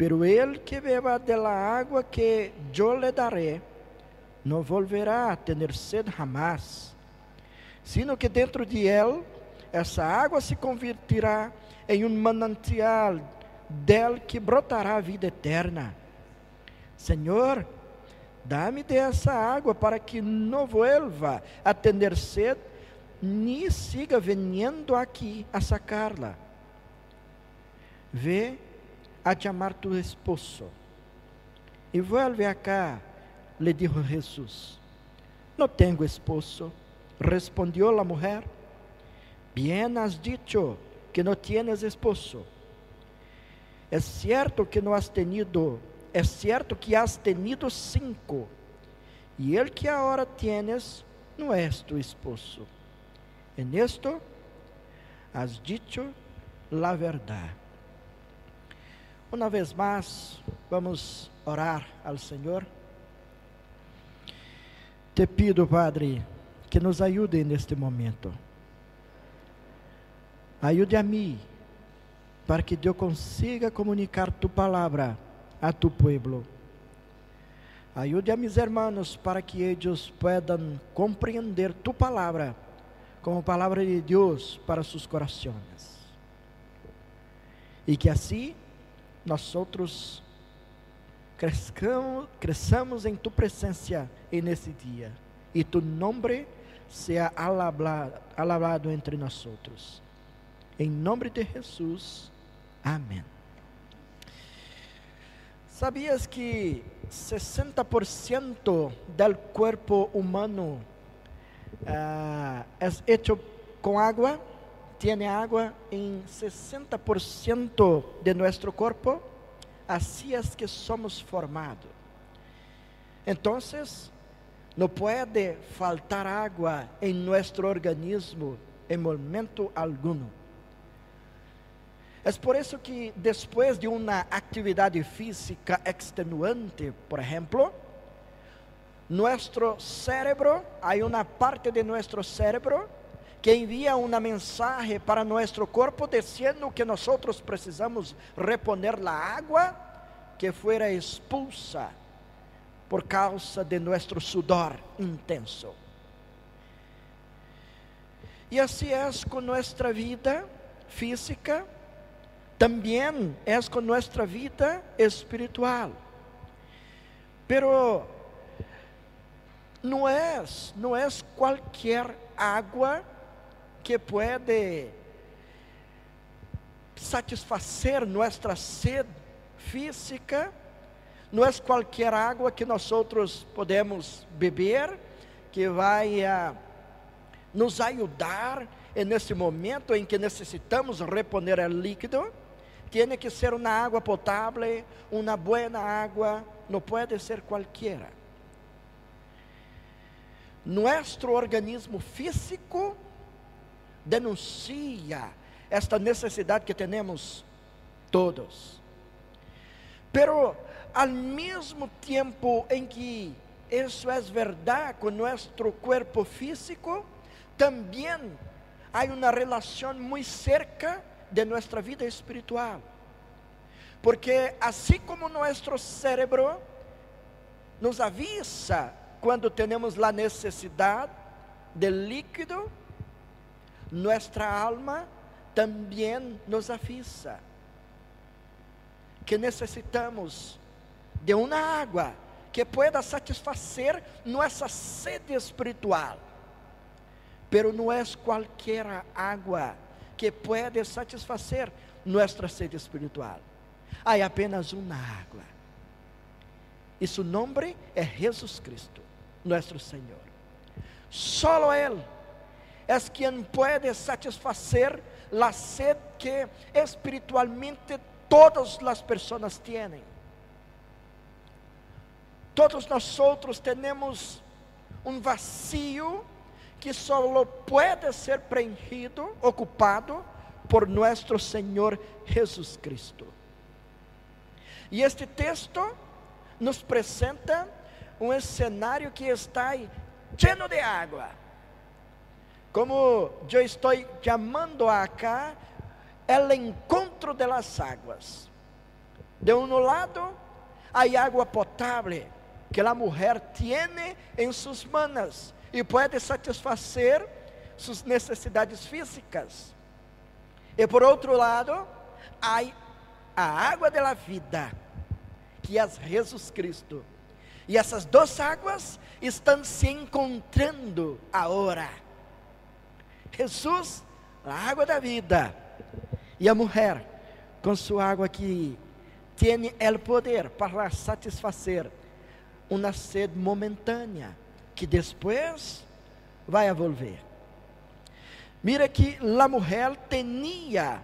Pero el que beba de la agua que yo le daré, no volverá a tener sed jamás, sino que dentro de él essa água se converterá em um manantial del que brotará a vida eterna. Senhor, dá-me dessa água para que não vuelva a ter sed, ni siga veniendo aqui a sacarla. Ve a chamar tu esposo. E vuelve acá, le dijo Jesús. No tengo esposo, respondió a mulher. Bien has dicho que no tienes esposo. Es cierto que no has tenido, es cierto que has tenido cinco, y el que ahora tienes no es tu esposo. En esto has dicho la verdad. Uma vez mais, vamos orar ao Senhor. Te pido, Padre, que nos ajude neste momento. Ajude a mim, para que eu consiga comunicar tu palavra a tu pueblo. Ajude a mis hermanos para que eles puedan compreender tu palavra como palavra de Deus para seus corações. E que assim nós outros crescamos, cresçamos em tu presença nesse dia e tu nome seja alabado entre nós outros. Em nome de Jesus, amém. ¿Sabias que 60% do corpo humano uh, é hecho com água? Tiene agua en 60% de nuestro cuerpo, así es que somos formados. Entonces, no puede faltar agua en nuestro organismo en momento alguno. Es por eso que después de una actividad física extenuante, por ejemplo, nuestro cerebro, hay una parte de nuestro cerebro que envia uma mensagem para nosso corpo dizendo que nós precisamos reponer a água que fora expulsa por causa de nosso sudor intenso. E assim é com nossa vida física, também é com nossa vida espiritual. Pero não é, não é qualquer água que pode satisfacer nossa sede física, não é qualquer água que nós outros podemos beber, que vai nos ajudar nesse momento em que necessitamos reponer o líquido. Tem que ser uma água potável, uma boa água, não pode ser qualquer. Nosso organismo físico denuncia esta necessidade que temos todos. Pero al mesmo tempo em que isso é verdade com nosso corpo físico, também há uma relação muito cerca de nossa vida espiritual. Porque assim como nosso cérebro nos avisa quando temos a necessidade de líquido, nuestra alma também nos avisa que necessitamos de uma água que pueda satisfazer nossa sede espiritual. Pero não é qualquer água que pode satisfazer nossa sede espiritual. Há apenas uma água. E seu nome é Jesus Cristo, nosso Senhor. Solo Ele es quien puede satisfacer la sed que espiritualmente todas las personas tienen. Todos nosotros tenemos un vacío que solo puede ser preenchido, ocupado por nuestro Señor Jesús Cristo. E este texto nos apresenta um cenário que está lleno de água como eu estou chamando acá, el encontro de las águas. De um lado, há água potável que a mulher tem em suas manos e pode satisfazer suas necessidades físicas. E por outro lado, há a água da vida, que é Jesus Cristo. E essas duas águas estão se encontrando agora. Jesus, a água da vida, e a mulher, com sua água que tem o poder para satisfazer uma sede momentânea, que depois vai volver. Mira que a mulher tinha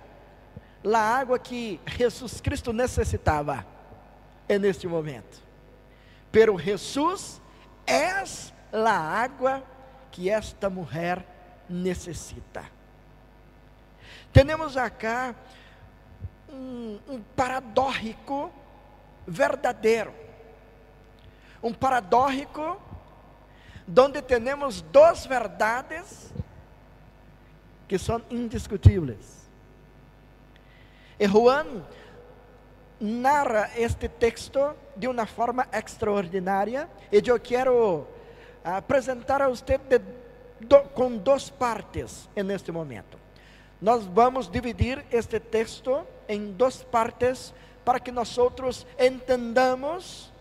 a água que Jesus Cristo necessitava neste momento. Pero Jesus é a água que esta mulher necessita. Temos acá um, um verdadeiro. Um paradójico donde temos duas verdades que são indiscutíveis. E Juan narra este texto de uma forma extraordinária e eu quero apresentar a você do, com duas partes neste momento. Nós vamos dividir este texto em duas partes para que nós outros entendamos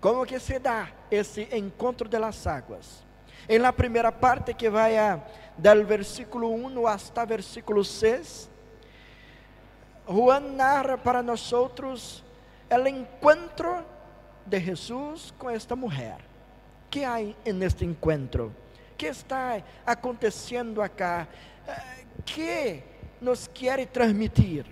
como que se dá esse encontro de las águas. Em la primeira parte que vai del versículo 1 hasta versículo 6, Juan narra para nós outros o encontro de Jesus com esta mulher. que há neste encontro? Que está acontecendo acá? Eh, que nos quer transmitir?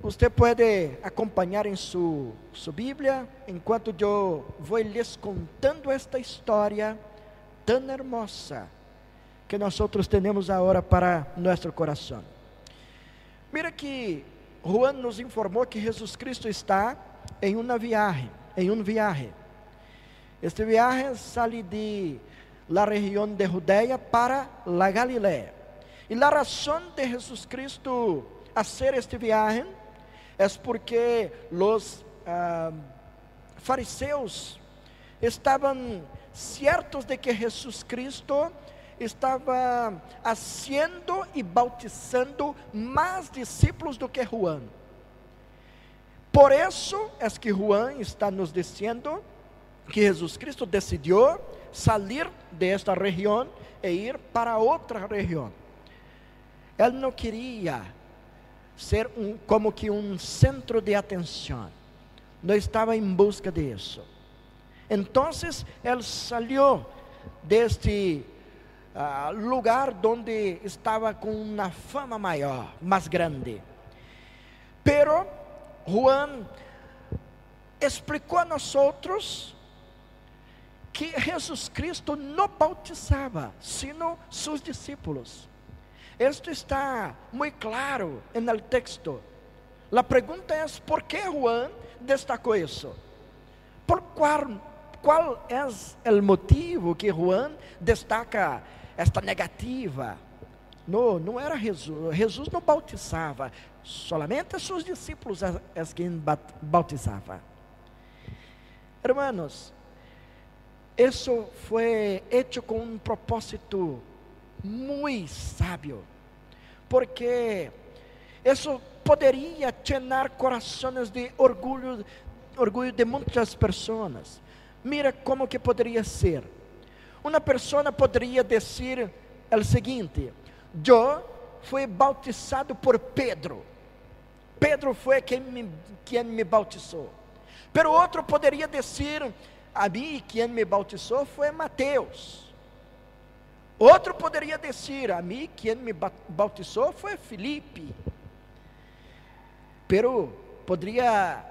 Você pode acompanhar em sua, sua Bíblia, enquanto eu vou lhes contando esta história tão hermosa que nós outros temos agora para nosso coração. Mira que Juan nos informou que Jesus Cristo está em uma viagem, em um viagem. Este viagem sai de la região de Judea para la Galileia. E a razão de Jesus Cristo fazer este viagem é porque os ah, fariseus estavam certos de que Jesus Cristo estava haciendo e bautizando mais discípulos do que Juan. Por isso é que Juan está nos dizendo que Jesus Cristo decidiu sair desta região e ir para outra região. Ele não queria ser um, como que um centro de atenção. Não estava em busca disso. Então, ele saiu deste uh, lugar onde estava com uma fama maior, mais grande. Pero Juan explicou a nós outros que Jesus Cristo não bautizava, sino seus discípulos. Isto está muito claro no texto. A pergunta é: por que Juan destacou isso? Por qual, qual é o motivo que Juan destaca esta negativa? Não, não era Jesus. Jesus não bautizava, solamente seus discípulos é, é quem bautizava. Hermanos, isso foi hecho com um propósito muito sábio, porque isso poderia llenar corações de orgulho, orgulho de muitas pessoas. Mira como que poderia ser. Uma pessoa poderia dizer o seguinte: Eu fui bautizado por Pedro. Pedro foi quem me, quem me bautizou. Pero outro poderia dizer a mim, quem me bautizou foi Mateus. Outro poderia dizer, a mim, quem me bautizou foi Felipe. Pero poderia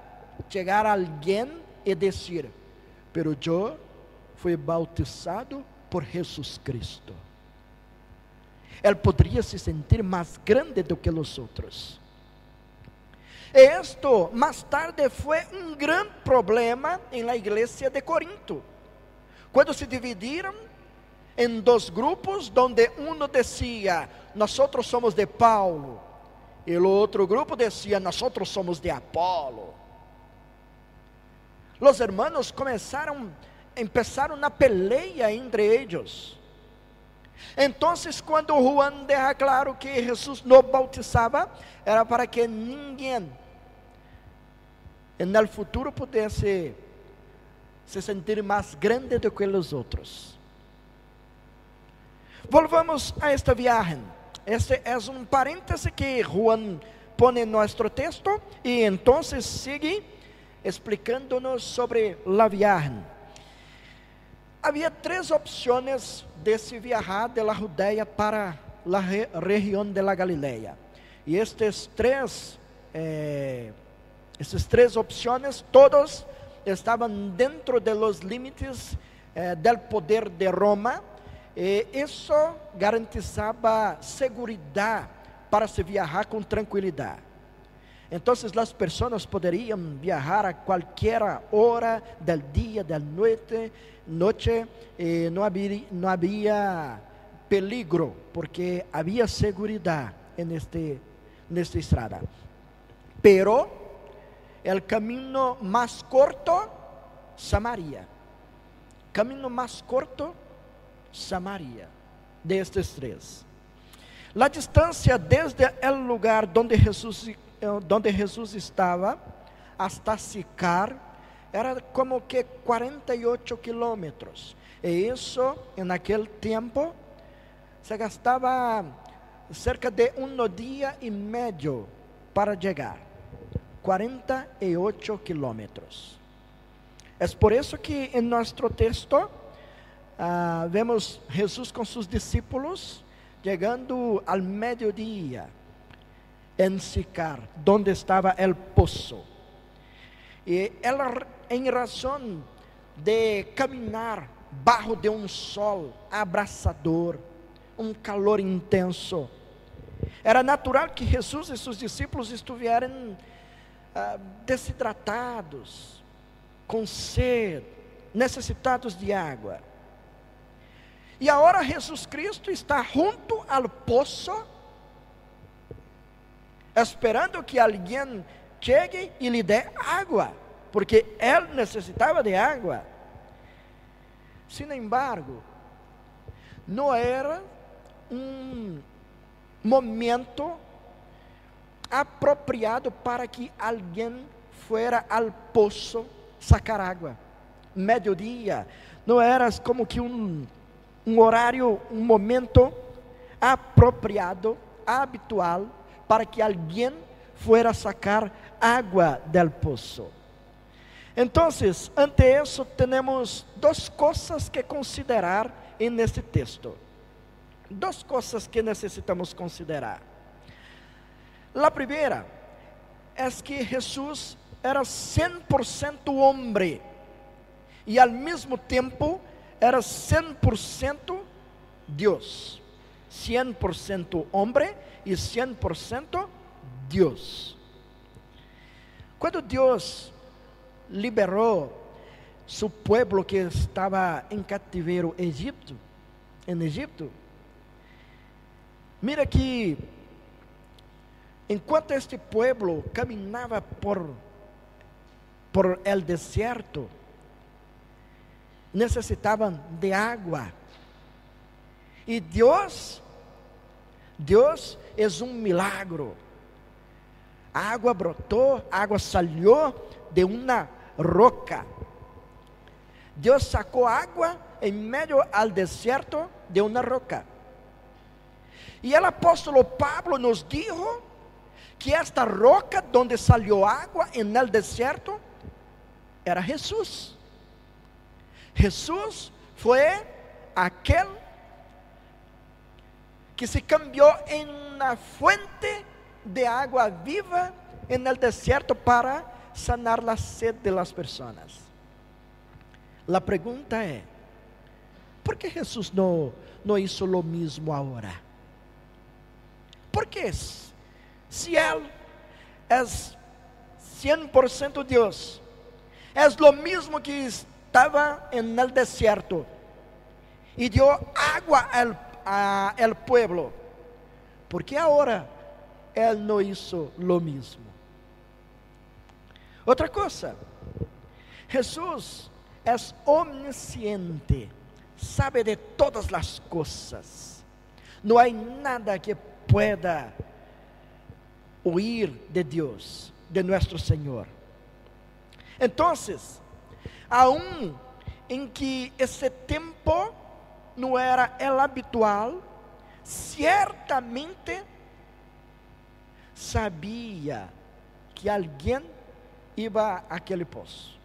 chegar alguém e dizer, pero eu fui bautizado por Jesus Cristo. Ele poderia se sentir mais grande do que os outros. Esto mais tarde foi um grande problema em la igreja de Corinto. Quando se dividiram em dois grupos, onde um dizia: Nós somos de Paulo E o outro grupo dizia: Nós somos de Apolo. Os hermanos começaram, empezaram na peleia entre eles. Então, quando Juan deixa claro que Jesus não bautizava, era para que ninguém no futuro pudesse se sentir mais grande do que os outros. Volvamos a esta viagem. Este é um parêntese que Juan põe em nosso texto e então sigue explicando-nos sobre a viagem. Havia três opções de se viajar de la para a re região de la Galileia. E estes três, eh, essas três opções, todos estavam dentro de los limites eh, del poder de Roma, e isso garantizava segurança para se viajar com tranquilidade. Então, as pessoas poderiam viajar a qualquer hora del dia, da noite, noite, e não havia, não havia peligro, porque havia segurança neste, nesta estrada. Pero, o caminho mais curto, Samaria. Caminho mais curto, Samaria. Destes três. A distância desde o lugar onde Jesus Jesus estava, hasta Sicar, era como que 48 quilômetros. E isso, naquele tempo, se gastava cerca de um dia e meio para chegar. 48 quilômetros. É por isso que em nosso texto ah, vemos Jesus com seus discípulos chegando ao meio-dia en Sicar, donde estaba el pozo. Y él, en razón de caminar bajo de um sol abraçador, um calor intenso, era natural que Jesus e seus discípulos estivessem ah, desidratados, com sede, necessitados de água. E agora Jesus Cristo está junto ao poço esperando que alguém chegue e lhe dê água, porque ele necessitava de água. Sin embargo, não era um momento apropriado para que alguém fuera ao poço sacar água. Meio-dia, não era como que um, um horário, um momento apropriado, habitual para que alguém fuera sacar água del poço. Então, ante isso, temos duas coisas que considerar neste texto. Duas coisas que necessitamos considerar. A primeira é que Jesus era 100% homem e ao mesmo tempo era 100% Deus. 100% homem e 100% Deus. Quando Deus liberou seu povo que estava em cativeiro Egito, em Egito, mira que enquanto este povo caminhava por por el deserto, necessitavam de água. E Deus Deus é um milagro. A água brotou, a água salió de uma roca. Deus sacou água em meio ao deserto de uma roca. E o apóstolo Pablo nos dijo que esta roca donde salió água en el desierto era Jesús. Jesús foi aquel que se cambió en una fuente de agua viva en el desierto para sanar la sed de las personas. La pregunta es, ¿por qué Jesús no, no hizo lo mismo ahora? ¿Por qué? Si Él es 100% Dios, es lo mismo que estaba en el desierto y dio agua al pueblo. Porque agora Él no hizo lo mismo. Outra coisa, Jesus é omnisciente, sabe de todas as coisas. Não há nada que pueda huir de Deus, de nosso Senhor. Então, aún em que esse tempo não era el habitual, certamente sabia que alguém ia àquele poço.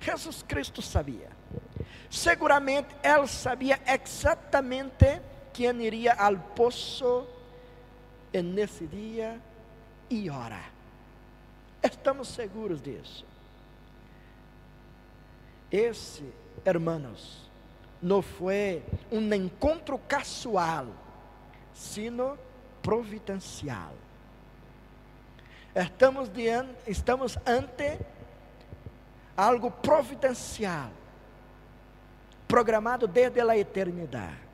Jesus Cristo sabia. Seguramente ele sabia exatamente quem iria ao poço nesse dia e hora. Estamos seguros disso. Esse, hermanos, não foi um encontro casual, sino providencial. Estamos, diante, estamos ante algo providencial, programado desde a eternidade.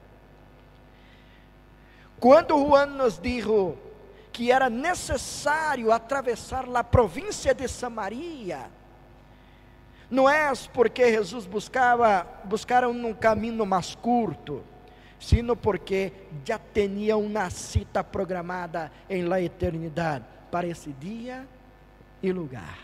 Quando Juan nos disse que era necessário atravessar a província de Samaria, não é porque Jesus buscava buscaram um caminho mais curto, sino porque já tinha uma cita programada em la eternidade para esse dia e lugar.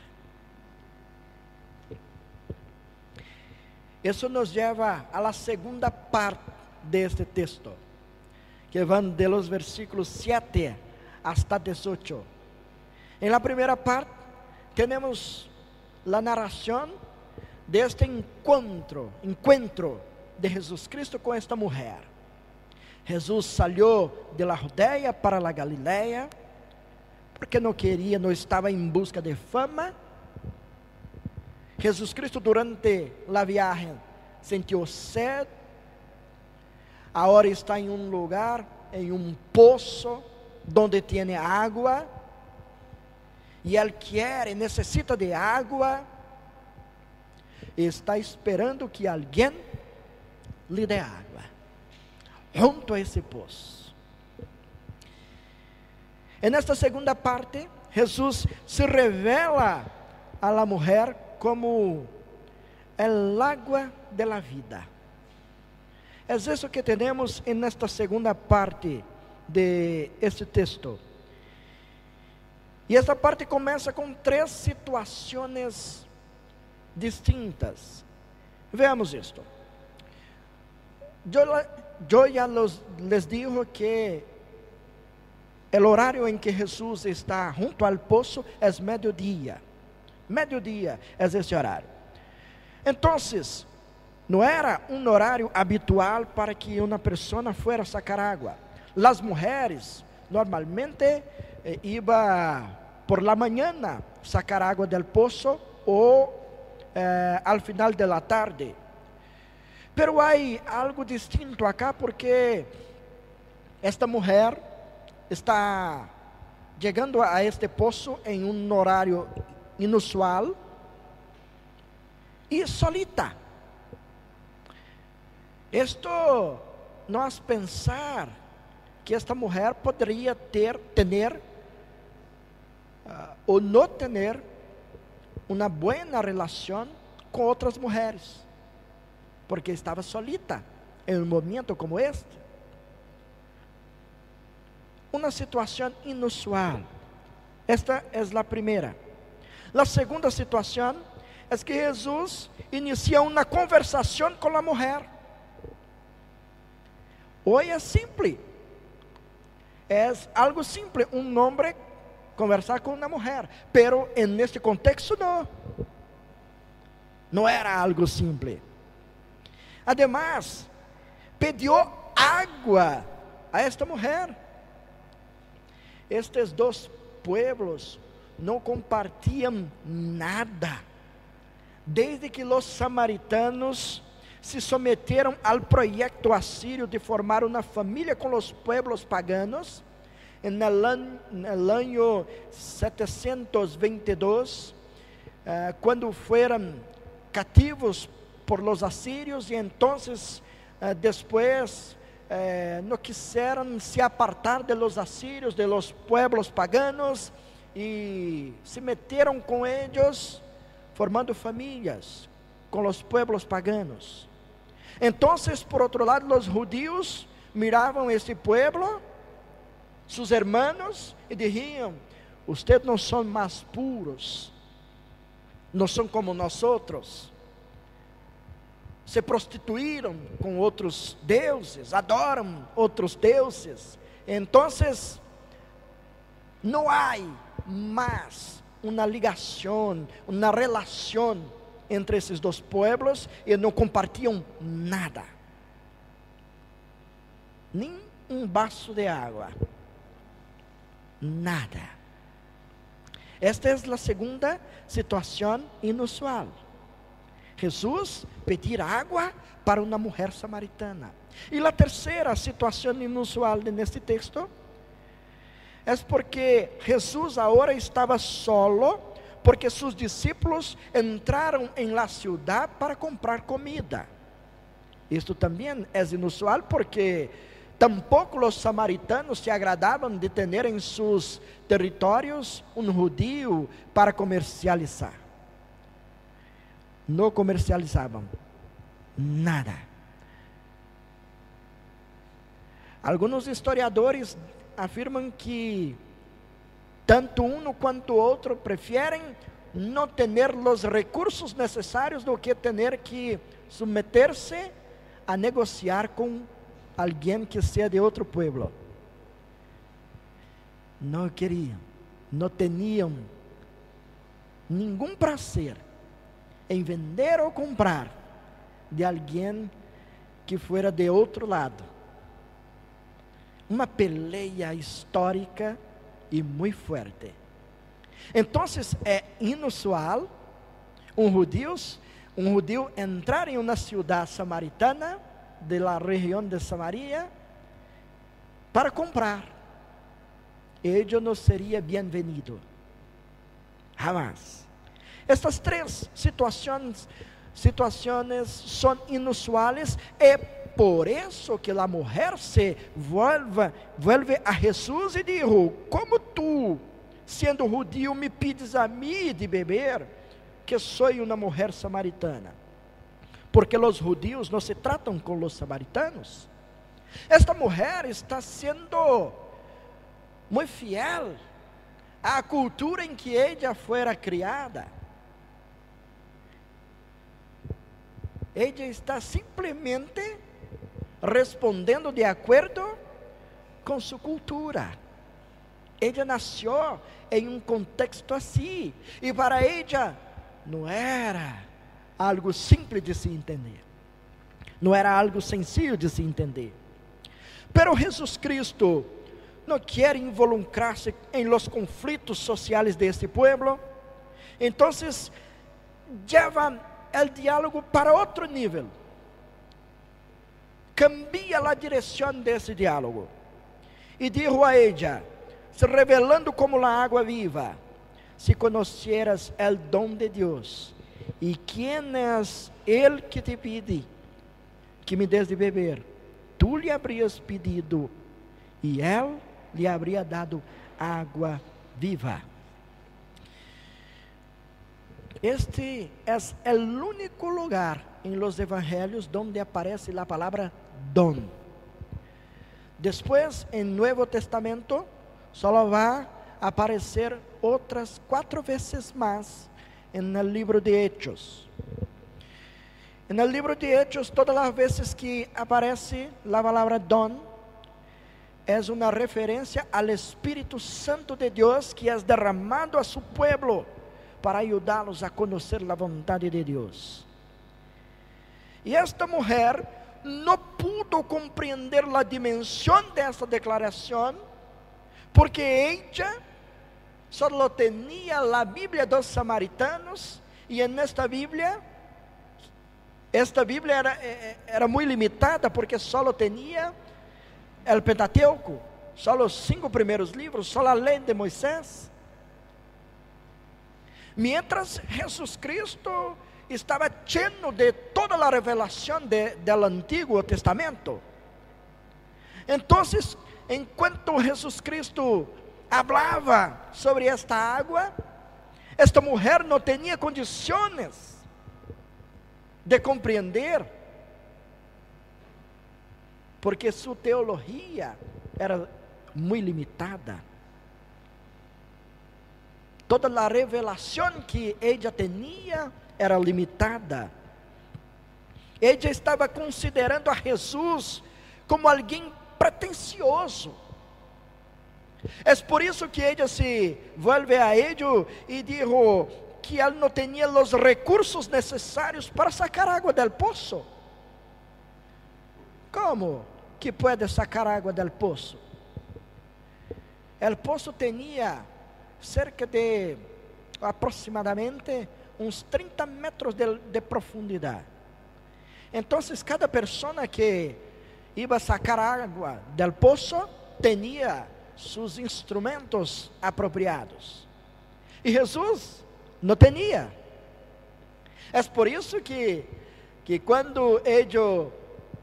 Isso nos leva à segunda parte deste texto, que van de los versículos 7 hasta 18. En la primeira parte, temos a narração deste encontro, encontro de Jesus Cristo com esta mulher. Jesus saiu de la Judeia para la Galileia, porque não queria, não estava em busca de fama. Jesus Cristo durante a viagem sentiu sede, agora está em um lugar, em um poço, onde tem água, e ele quer e necessita de água, está esperando que alguém lhe dê água, junto a esse poço. E nesta segunda parte, Jesus se revela a la mulher como el agua de la vida. É isso que temos nesta segunda parte de este texto. E esta parte começa com três situações distintas. Veamos isto. Eu, já les digo que o horário em que Jesus está junto ao poço é. Meio-dia é esse horário. Então, não era um horário habitual para que uma pessoa fuera sacar água. As mulheres normalmente eh, iba por la mañana sacar água del poço ou eh, al final de la tarde. Pero hay algo distinto acá porque esta mulher está chegando a este poço em um horário inusual e solita. Esto nós pensar que esta mulher poderia ter, ter uh, ou não ter uma boa relação com outras mulheres, porque estava solita em um momento como este. Uma situação inusual. Esta é a primeira. A segunda situação é que Jesus inicia uma conversação com a mulher. Hoje é simples. É algo simples. Um homem conversar com uma mulher. Pero en este contexto não. Não era algo simples. Además, pediu água a esta mulher. Estes dois pueblos não compartilham nada. Desde que os samaritanos se someteram ao projeto assírio de formar uma família com os pueblos paganos, no ano 722, eh, quando foram cativos por los assírios, e então, eh, depois eh, no quisieron se apartar de los asirios, de los pueblos paganos, y se metieron con ellos, formando familias con los pueblos paganos. Entonces, por otro lado, los judíos miravam este pueblo, sus hermanos, e diziam: Ustedes não são mais puros, não são como nós outros. Se prostituíram com outros deuses, adoram outros deuses. Então, não há mais uma ligação, uma relação entre esses dois pueblos e não compartilham nada nem um vaso de água. Nada. Esta é a segunda situação inusual. Jesus pedir água para uma mulher samaritana. E a terceira situação inusual neste texto é porque Jesus agora estava solo, porque seus discípulos entraram em la ciudad para comprar comida. Isto também é inusual porque Tampouco os samaritanos se agradavam de ter em seus territórios um judío para comercializar. Não comercializavam nada. Alguns historiadores afirmam que tanto um quanto outro preferem não ter os recursos necessários do que ter que submeter-se a negociar com alguém que seja de outro pueblo. Não queriam, não tinham nenhum prazer em vender ou comprar de alguém que fuera de outro lado. Uma peleia histórica e muito forte. Então é inusual um judeu, um judeu entrar em uma cidade samaritana de la região de Samaria para comprar. Ele não seria bem-vindo. Jamás. Estas três situações, situações são inusuais e por isso que a mulher se volve, volve a Jesus e diz: Como tu, sendo judío, me pedes a mim de beber, que sou uma mulher samaritana? porque os judios não se tratam com os samaritanos. Esta mulher está sendo muito fiel à cultura em que ela fora criada. Ela está simplesmente respondendo de acordo com sua cultura. Ela nasceu em um contexto assim, e para ela não era algo simples de se entender. Não era algo sencillo de se entender. Pero Jesus Cristo não quer involucrar-se em los conflitos sociais de este pueblo. Então, lleva o diálogo para outro nível. Cambia a direção desse diálogo. E dijo a ella, se revelando como a água viva, se conheceras el dom de Deus, e quem és ele que te pede que me des de beber? Tu lhe habrias pedido, e ele lhe habría dado água viva. Este é o único lugar em los evangelhos donde aparece a palavra don. Depois, em Nuevo Testamento, só vai aparecer outras quatro vezes mais en el libro de Hechos. En el libro de Hechos, todas las veces que aparece la palabra don, es una referencia al Espíritu Santo de Dios que es derramado a su pueblo para ayudarlos a conocer la voluntad de Dios. Y esta mujer no pudo comprender la dimensión de esta declaración porque ella só tinha a Bíblia dos samaritanos, e nesta Bíblia, esta Bíblia era, eh, eh, era muito limitada, porque só tinha o Pentateuco, só os cinco primeiros livros, só a lei de Moisés. Mientras Jesus Cristo estava cheio de toda a revelação de, do Antigo Testamento, Então, enquanto Jesus Cristo falava sobre esta água, esta mulher não tinha condições de compreender, porque sua teologia era muito limitada. Toda a revelação que ela tinha era limitada. Ela estava considerando a Jesus como alguém pretensioso. É por isso que ela se volve a ele e diz que ele não tinha os recursos necessários para sacar água do poço. Como que pode sacar água do poço? O poço tinha cerca de aproximadamente uns 30 metros de, de profundidade. Então, cada pessoa que ia sacar água do poço tinha seus instrumentos apropriados. E Jesus não tinha. É por isso que, que quando ele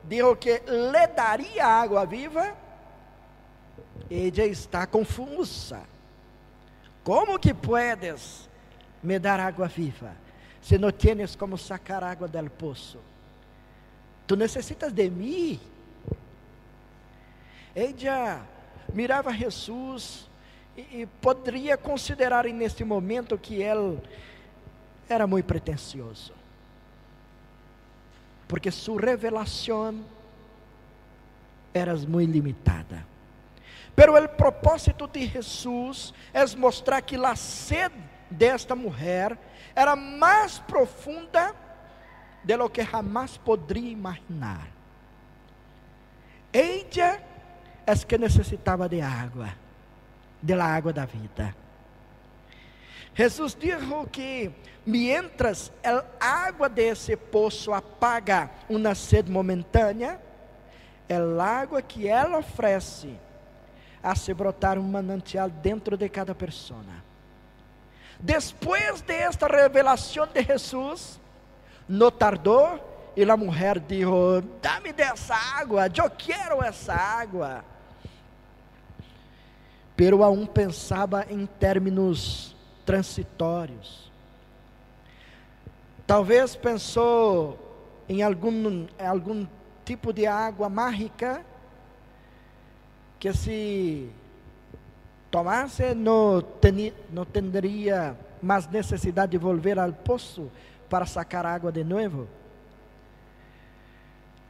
disse que lhe daria água viva, ella está confusa. Como que puedes me dar água viva se não tienes como sacar água del poço? Tu necessitas de mim. Ella mirava Jesus e, e poderia considerar neste momento que ele era muito pretensioso. Porque sua revelação era muito limitada. Pero o propósito de Jesus é mostrar que a sede desta mulher era mais profunda de lo que jamás poderia imaginar. Ella es que necessitava de água, de la água da vida. Jesus disse que mientras a água desse poço apaga uma sede momentânea, é a água que ela oferece a se brotar um manantial dentro de cada pessoa. Depois desta revelação de Jesus, não tardou e a mulher disse: Dá-me dessa água, eu quero essa água. Pero a um pensava em termos transitórios. Talvez pensou em algum tipo de água mágica que se tomasse não, teria mais necessidade de volver ao poço para sacar água de novo.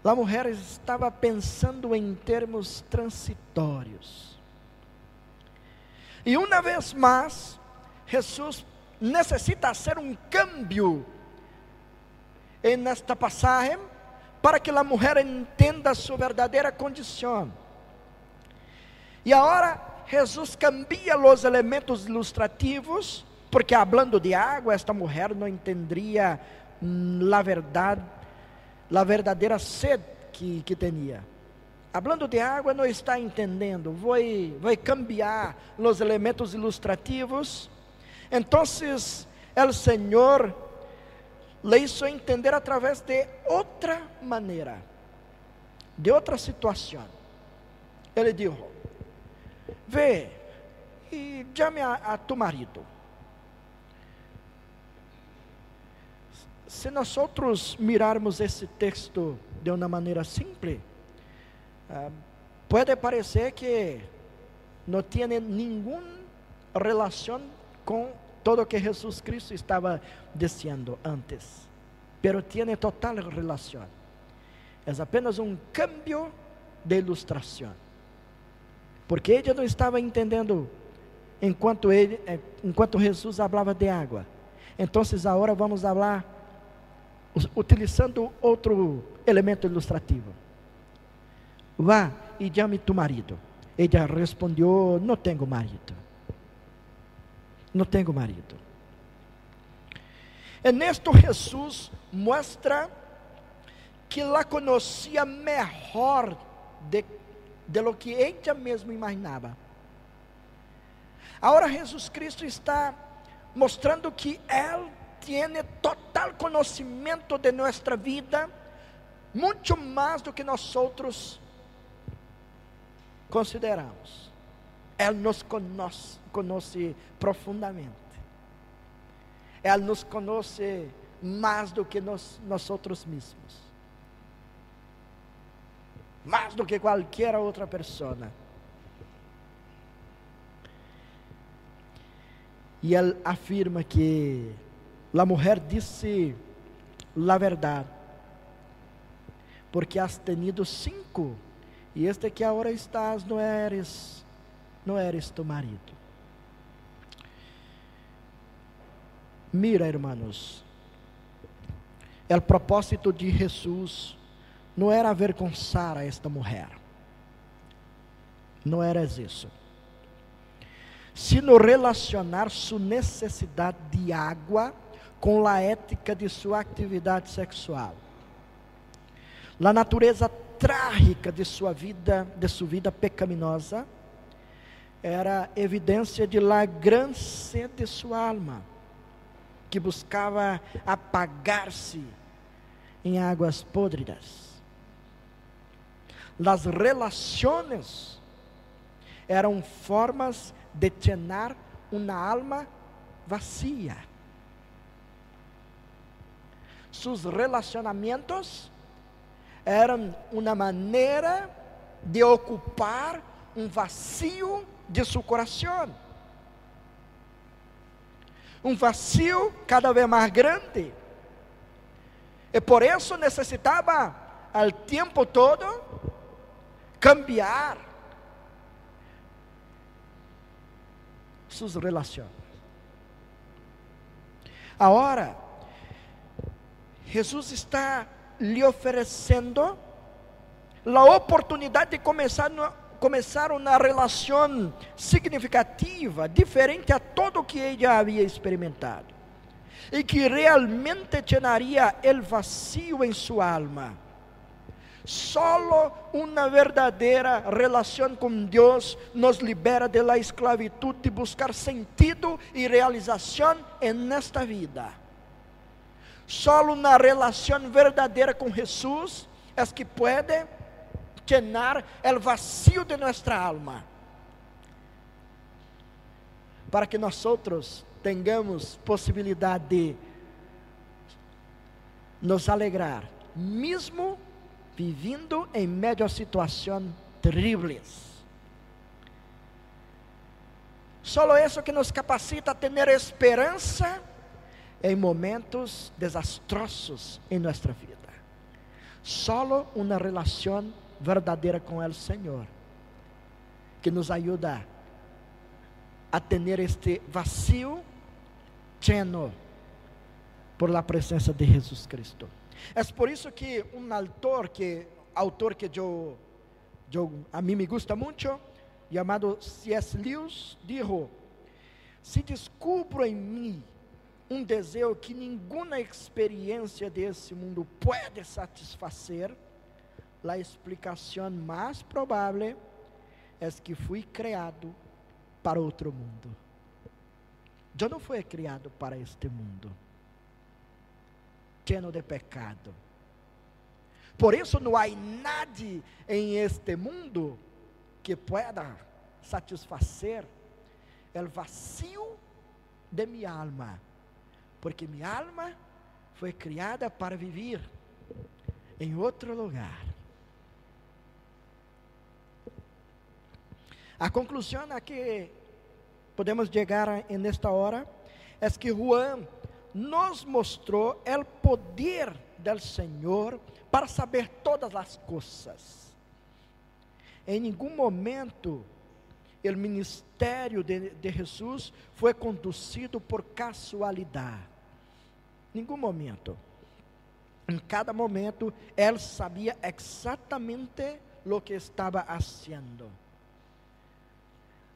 A mulher estava pensando em termos transitórios. E uma vez mais, Jesus necessita fazer um câmbio nesta passagem para que a mulher entenda sua verdadeira condição. E agora Jesus cambia os elementos ilustrativos, porque hablando de água, esta mulher não entenderia a verdade, a verdadeira sede que, que tinha. Hablando de água, não está entendendo. Vou, vou cambiar os elementos ilustrativos. Então, o Senhor le hizo entender através de outra maneira, de outra situação. Ele disse: Vê e chame a, a tu marido. Se nós outros mirarmos esse texto de uma maneira simples, ah, pode parecer que não tinha nenhuma relação com todo o que Jesus Cristo estava dizendo antes, pero tiene total relação. É apenas um cambio de ilustração porque ele não estava entendendo enquanto ele, eh, enquanto Jesus falava de água. Então, agora vamos falar utilizando outro elemento ilustrativo. Vá e chame tu marido. Ele respondeu: Não tenho marido. Não tenho marido. E nesto Jesus mostra que lá conhecia melhor de de lo que ella mesmo imaginava. Agora Jesus Cristo está mostrando que Ele tem total conhecimento de nossa vida, muito mais do que nós outros consideramos. Ele nos conhece, conhece profundamente. Ele nos conhece mais do que nós, nós outros mesmos. Mais do que qualquer outra pessoa. E ele afirma que a mulher disse a verdade, porque has tenido cinco, e este que agora estás não eres, não eres tu marido. Mira, hermanos, o propósito de Jesus não era avergonçar a esta mulher, não era isso sino relacionar sua necessidade de água com a ética de sua atividade sexual. A natureza trágica de sua vida, de sua vida pecaminosa, era evidência de la grande sede de sua alma, que buscava apagar-se em águas podridas. As relações eram formas de llenar uma alma vacía. Sus relacionamentos eram uma maneira de ocupar um vacío de seu coração. Um vacío cada vez mais grande. E por isso necessitava, ao tempo todo, cambiar suas relações. Agora, Jesus está lhe oferecendo a oportunidade de começar, uma relação significativa, diferente a tudo que ela havia experimentado, e que realmente llenaria o vazio em sua alma Solo uma verdadeira relação com Deus nos libera de la esclavitud de buscar sentido e realização en esta vida. Solo uma relação verdadeira com Jesus é que pode llenar o vacío de nossa alma. Para que nós tenhamos possibilidade de nos alegrar, mesmo vivendo em a situações terríveis. Só isso que nos capacita a ter esperança em momentos desastrosos em nossa vida. Só uma relação verdadeira com o Senhor que nos ajuda a ter este vazio lleno por la presença de Jesus Cristo. É por isso que um autor que, autor que eu, eu, a mim me gusta muito, chamado C.S. Lewis, dijo: Se descubro em mim um desejo que nenhuma experiência desse mundo pode satisfazer, a explicação mais provável é que fui criado para outro mundo. Eu não fui criado para este mundo lleno de pecado. Por isso não há nada em este mundo que pueda satisfazer o vazio de minha alma, porque minha alma foi criada para viver em outro lugar. A conclusão a que podemos chegar nesta hora é que Juan nos mostrou o poder do Senhor para saber todas as coisas. Em nenhum momento o ministério de, de Jesus foi conduzido por casualidade. Nenhum momento. Em cada momento, ele sabia exatamente o que estava fazendo.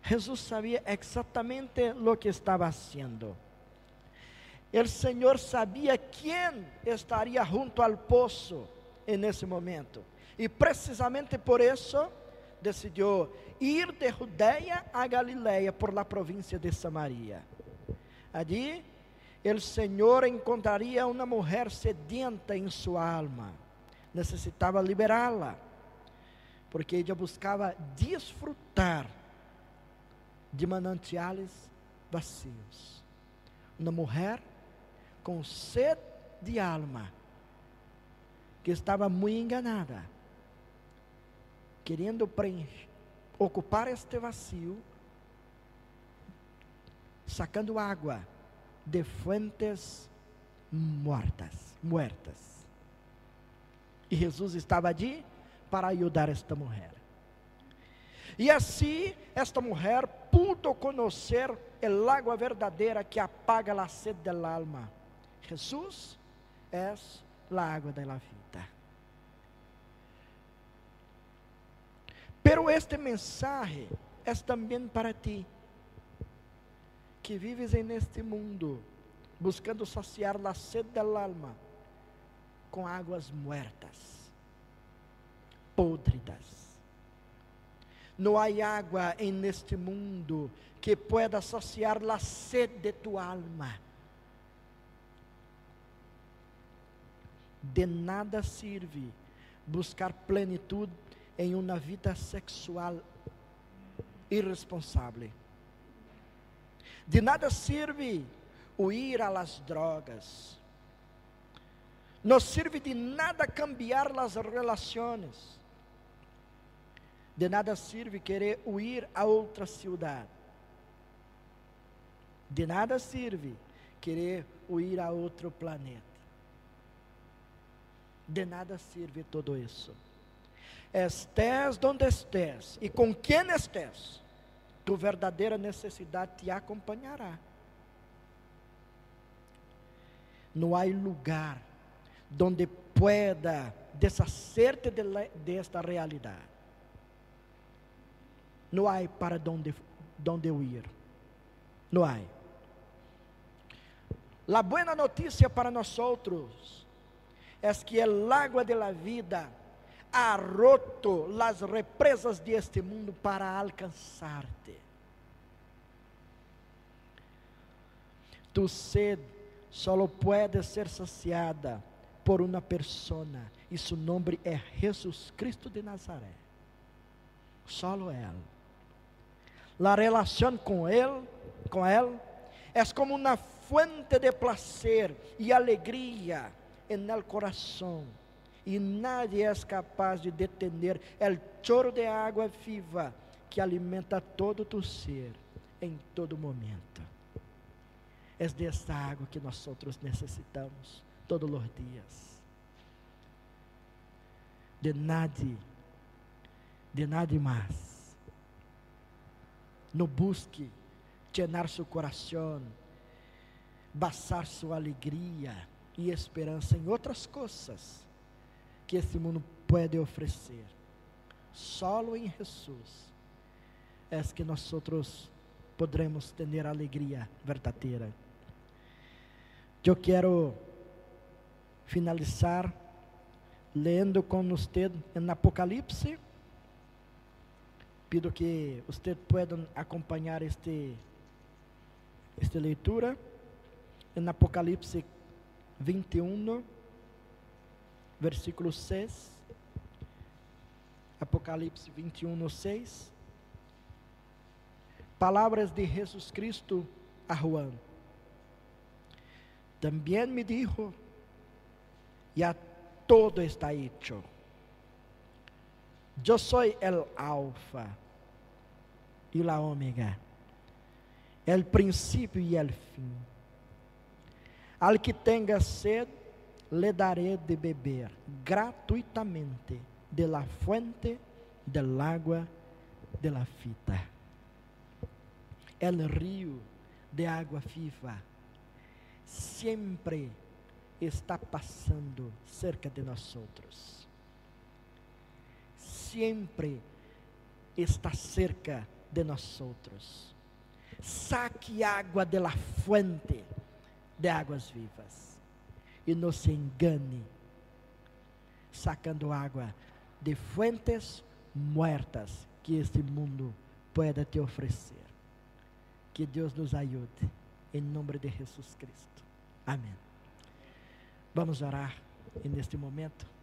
Jesus sabia exatamente o que estava fazendo. O Senhor sabia quem estaria junto ao poço nesse momento. E precisamente por isso decidiu ir de Judeia a Galileia por la província de Samaria. Allí o Senhor encontraria uma mulher sedienta em sua alma. Necessitava liberá-la. porque ella buscava desfrutar de manantiales vazios. Uma mulher com sede de alma, que estava muito enganada, querendo preencher, ocupar este vazio, sacando água de fuentes mortas, muertas. E Jesus estava ali para ajudar esta mulher. E assim, esta mulher pudo conhecer o água verdadeira que apaga a sede del alma. Jesus é a água da vida. Pero este mensaje é também para ti, que vives en este mundo, buscando saciar a sede del alma com águas muertas, podridas. Não há água em este mundo que pueda saciar a sede de tu alma. De nada serve buscar plenitude em uma vida sexual irresponsável. De nada serve o ir a las drogas. Não serve de nada cambiar as relações. De nada serve querer ir a outra cidade. De nada serve querer ir a outro planeta. De nada serve tudo isso. Estés donde estés e com quem estés, tu verdadeira necessidade te acompanhará. Não há lugar donde pueda deshacerte de, de realidade não há para onde eu ir. Não há. A boa notícia para nós outros é que o água de la vida ha roto as represas de este mundo para alcançar-te. Tu sede só pode ser saciada por uma persona, e seu nome é Jesus Cristo de Nazaré. Solo Ele la relación con Él, con Él, es como una fuente de placer y alegría en el corazón. E nadie é capaz de detener el choro de água viva que alimenta todo tu ser em todo momento. É desta água que nós outros necessitamos todos os dias. De nada, de nada mais no busque llenar seu coração, basar sua alegria e esperança em outras coisas que esse mundo pode oferecer. Solo em Jesus é que nós outros podremos ter alegria verdadeira. Eu quero finalizar lendo com você em Apocalipse Pido que vocês possam acompanhar este, esta leitura em Apocalipse 21, versículo 6. Apocalipse 21, 6. Palavras de Jesus Cristo a Juan. Também me dijo, ya todo está hecho. Eu sou el alfa e la omega, el princípio e el fim. Al que tenha sed, le daré de beber gratuitamente de la fuente del agua de la vida. El río de água viva sempre está passando cerca de nós outros sempre está cerca de nós outros. Saque água de la fuente de águas vivas e não se engane sacando água de fuentes muertas que este mundo pueda te oferecer. Que Deus nos ajude em nome de Jesus Cristo. Amém. Vamos orar neste momento.